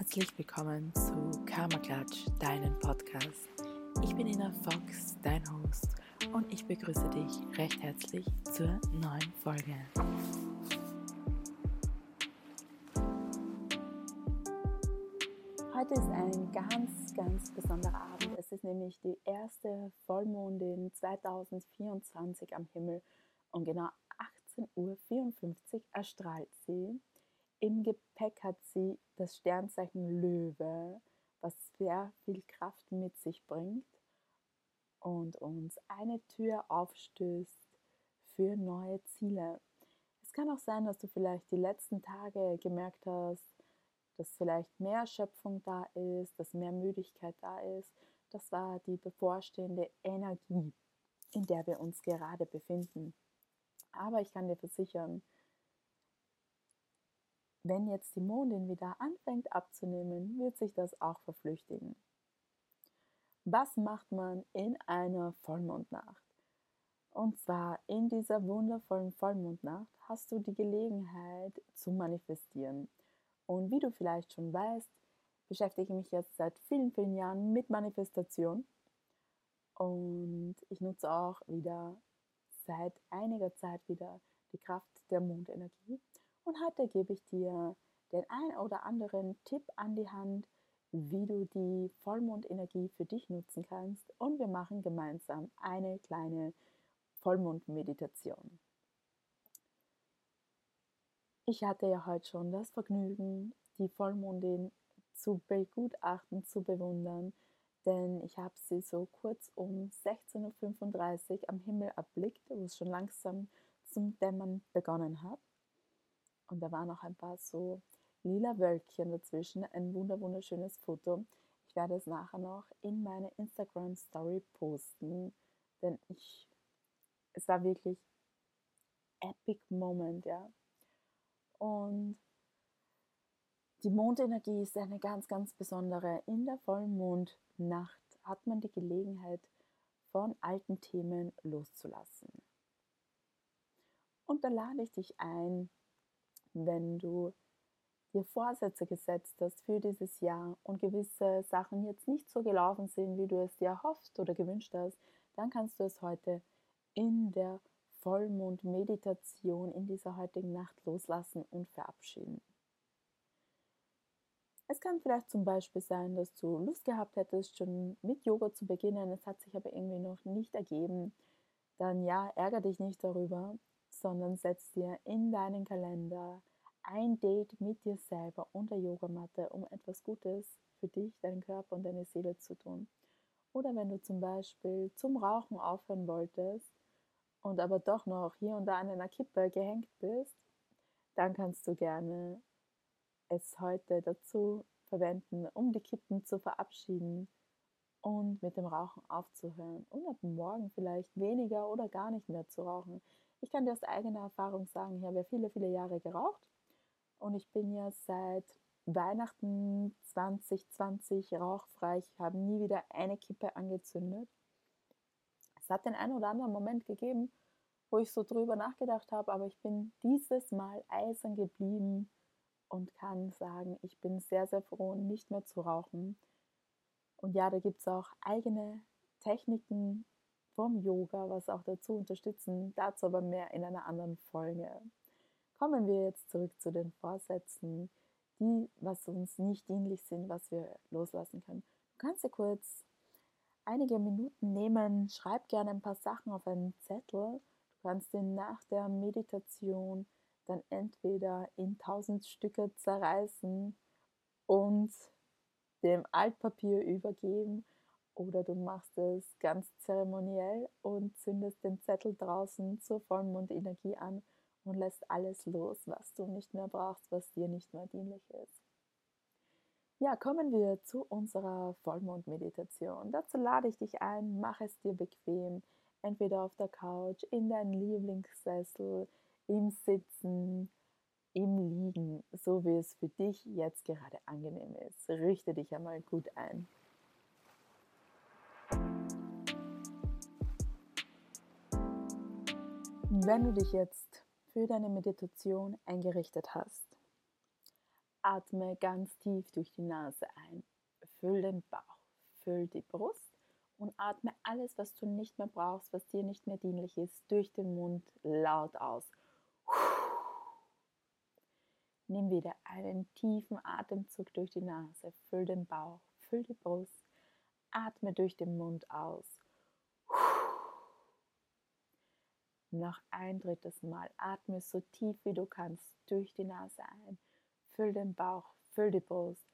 Herzlich willkommen zu Karma Klatsch, deinem Podcast. Ich bin Ina Fox, dein Host, und ich begrüße dich recht herzlich zur neuen Folge. Heute ist ein ganz, ganz besonderer Abend. Es ist nämlich die erste Vollmondin 2024 am Himmel und genau 18.54 Uhr erstrahlt sie. Im Gepäck hat sie das Sternzeichen Löwe, was sehr viel Kraft mit sich bringt und uns eine Tür aufstößt für neue Ziele. Es kann auch sein, dass du vielleicht die letzten Tage gemerkt hast, dass vielleicht mehr Schöpfung da ist, dass mehr Müdigkeit da ist. Das war die bevorstehende Energie, in der wir uns gerade befinden. Aber ich kann dir versichern, wenn jetzt die Mondin wieder anfängt abzunehmen, wird sich das auch verflüchtigen. Was macht man in einer Vollmondnacht? Und zwar in dieser wundervollen Vollmondnacht hast du die Gelegenheit zu manifestieren. Und wie du vielleicht schon weißt, beschäftige ich mich jetzt seit vielen, vielen Jahren mit Manifestation. Und ich nutze auch wieder seit einiger Zeit wieder die Kraft der Mondenergie. Und heute gebe ich dir den ein oder anderen Tipp an die Hand, wie du die Vollmondenergie für dich nutzen kannst. Und wir machen gemeinsam eine kleine Vollmondmeditation. Ich hatte ja heute schon das Vergnügen, die Vollmondin zu begutachten, zu bewundern, denn ich habe sie so kurz um 16.35 Uhr am Himmel erblickt, wo es schon langsam zum Dämmern begonnen hat. Und da waren noch ein paar so lila Wölkchen dazwischen. Ein wunderschönes Foto. Ich werde es nachher noch in meine Instagram Story posten, denn ich, es war wirklich epic Moment, ja. Und die Mondenergie ist eine ganz, ganz besondere. In der Vollmondnacht hat man die Gelegenheit, von alten Themen loszulassen. Und da lade ich dich ein, wenn du dir Vorsätze gesetzt hast für dieses Jahr und gewisse Sachen jetzt nicht so gelaufen sind, wie du es dir erhofft oder gewünscht hast, dann kannst du es heute in der Vollmond-Meditation in dieser heutigen Nacht loslassen und verabschieden. Es kann vielleicht zum Beispiel sein, dass du Lust gehabt hättest, schon mit Yoga zu beginnen, es hat sich aber irgendwie noch nicht ergeben. Dann ja, ärgere dich nicht darüber, sondern setz dir in deinen Kalender ein Date mit dir selber und der Yogamatte, um etwas Gutes für dich, deinen Körper und deine Seele zu tun. Oder wenn du zum Beispiel zum Rauchen aufhören wolltest und aber doch noch hier und da an einer Kippe gehängt bist, dann kannst du gerne es heute dazu verwenden, um die Kippen zu verabschieden und mit dem Rauchen aufzuhören und ab morgen vielleicht weniger oder gar nicht mehr zu rauchen. Ich kann dir aus eigener Erfahrung sagen, ich habe ja viele, viele Jahre geraucht und ich bin ja seit Weihnachten 2020 rauchfrei. Ich habe nie wieder eine Kippe angezündet. Es hat den einen oder anderen Moment gegeben, wo ich so drüber nachgedacht habe, aber ich bin dieses Mal eisern geblieben und kann sagen, ich bin sehr, sehr froh, nicht mehr zu rauchen. Und ja, da gibt es auch eigene Techniken vom Yoga, was auch dazu unterstützen. Dazu aber mehr in einer anderen Folge. Kommen wir jetzt zurück zu den Vorsätzen, die, was uns nicht dienlich sind, was wir loslassen können. Du kannst dir kurz einige Minuten nehmen, schreib gerne ein paar Sachen auf einen Zettel. Du kannst den nach der Meditation dann entweder in tausend Stücke zerreißen und dem Altpapier übergeben oder du machst es ganz zeremoniell und zündest den Zettel draußen zur Vollmondenergie an und lässt alles los, was du nicht mehr brauchst, was dir nicht mehr dienlich ist. Ja, kommen wir zu unserer Vollmondmeditation. Dazu lade ich dich ein, mach es dir bequem, entweder auf der Couch, in deinem Lieblingssessel, im Sitzen, im Liegen, so wie es für dich jetzt gerade angenehm ist. Richte dich einmal gut ein. Wenn du dich jetzt für deine Meditation eingerichtet hast, Atme ganz tief durch die Nase ein. Füll den Bauch, füll die Brust und atme alles, was du nicht mehr brauchst, was dir nicht mehr dienlich ist, durch den Mund laut aus. Nimm wieder einen tiefen Atemzug durch die Nase, füll den Bauch, füll die Brust, atme durch den Mund aus. Noch ein drittes Mal atme so tief wie du kannst durch die Nase ein, füll den Bauch, füll die Brust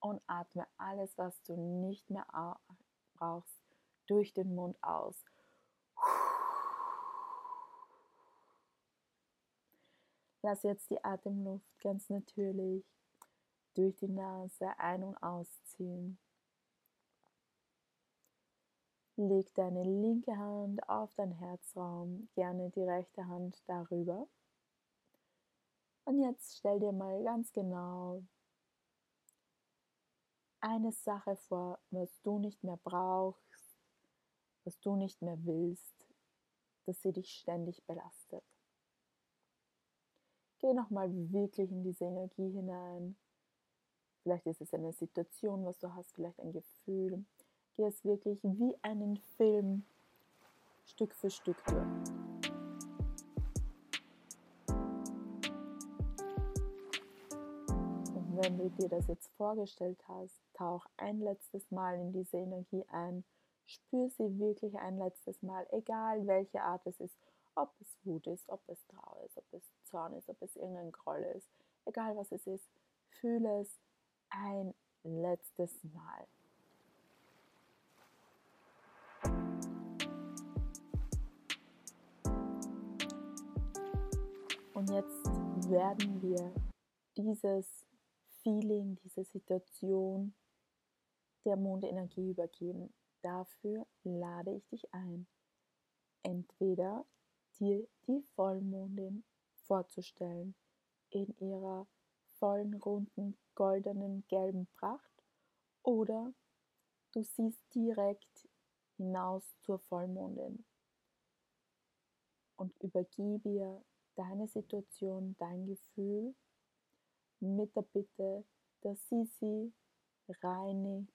und atme alles, was du nicht mehr brauchst, durch den Mund aus. Lass jetzt die Atemluft ganz natürlich durch die Nase ein- und ausziehen. Leg deine linke Hand auf dein Herzraum, gerne die rechte Hand darüber. Und jetzt stell dir mal ganz genau eine Sache vor, was du nicht mehr brauchst, was du nicht mehr willst, dass sie dich ständig belastet. Geh nochmal wirklich in diese Energie hinein. Vielleicht ist es eine Situation, was du hast, vielleicht ein Gefühl. Geh es wirklich wie einen Film Stück für Stück durch. Und wenn du dir das jetzt vorgestellt hast, tauch ein letztes Mal in diese Energie ein Spür sie wirklich ein letztes Mal, egal welche Art es ist, ob es Wut ist, ob es Trauer ist, ob es Zorn ist, ob es irgendein Groll ist, egal was es ist, fühle es ein letztes Mal. Und jetzt werden wir dieses Feeling, diese Situation der Mondenergie übergeben. Dafür lade ich dich ein, entweder dir die Vollmondin vorzustellen in ihrer vollen, runden, goldenen, gelben Pracht oder du siehst direkt hinaus zur Vollmondin und übergib ihr deine Situation, dein Gefühl mit der Bitte, dass sie sie reinigt,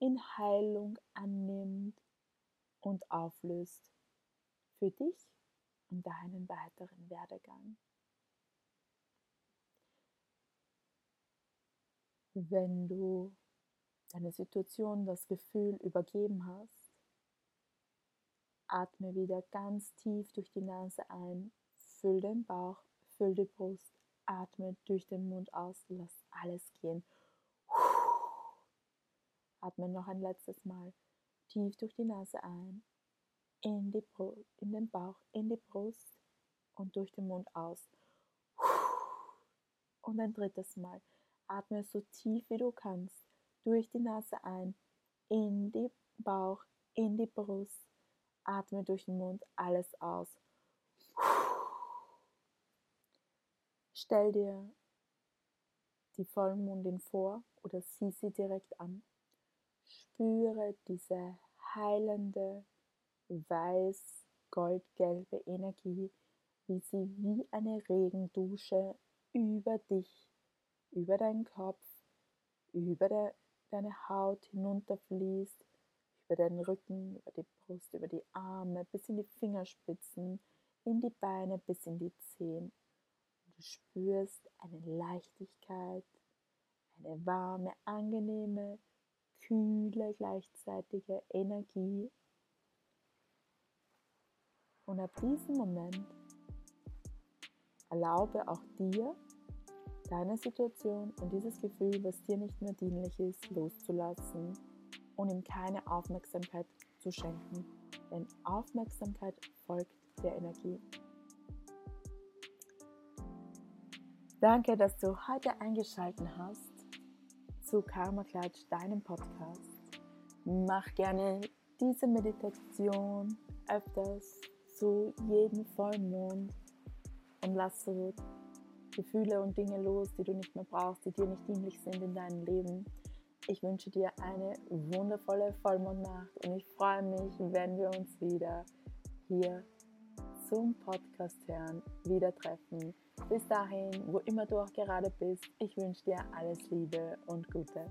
in Heilung annimmt und auflöst für dich und deinen weiteren Werdegang. Wenn du deine Situation, das Gefühl übergeben hast, atme wieder ganz tief durch die Nase ein, füll den Bauch, füll die Brust, atme durch den Mund aus, lass alles gehen. Atme noch ein letztes Mal tief durch die Nase ein, in, die in den Bauch, in die Brust und durch den Mund aus. Und ein drittes Mal atme so tief wie du kannst durch die Nase ein, in den Bauch, in die Brust. Atme durch den Mund alles aus. Stell dir die Vollmondin vor oder sieh sie direkt an. Spüre diese heilende, weiß-goldgelbe Energie, wie sie wie eine Regendusche über dich, über deinen Kopf, über de, deine Haut hinunterfließt, über deinen Rücken, über die Brust, über die Arme, bis in die Fingerspitzen, in die Beine, bis in die Zehen. Du spürst eine Leichtigkeit, eine warme, angenehme, kühle gleichzeitige Energie. Und ab diesem Moment erlaube auch dir, deine Situation und dieses Gefühl, was dir nicht mehr dienlich ist, loszulassen und ihm keine Aufmerksamkeit zu schenken. Denn Aufmerksamkeit folgt der Energie. Danke, dass du heute eingeschaltet hast zu Karma Klatsch, deinem Podcast. Mach gerne diese Meditation öfters zu jedem Vollmond und lass so Gefühle und Dinge los, die du nicht mehr brauchst, die dir nicht dienlich sind in deinem Leben. Ich wünsche dir eine wundervolle Vollmondnacht und ich freue mich, wenn wir uns wieder hier zum Podcast hören, wieder treffen Bis dahin, wo immer du auch gerade bist, ich wünsche dir alles Liebe und Gute.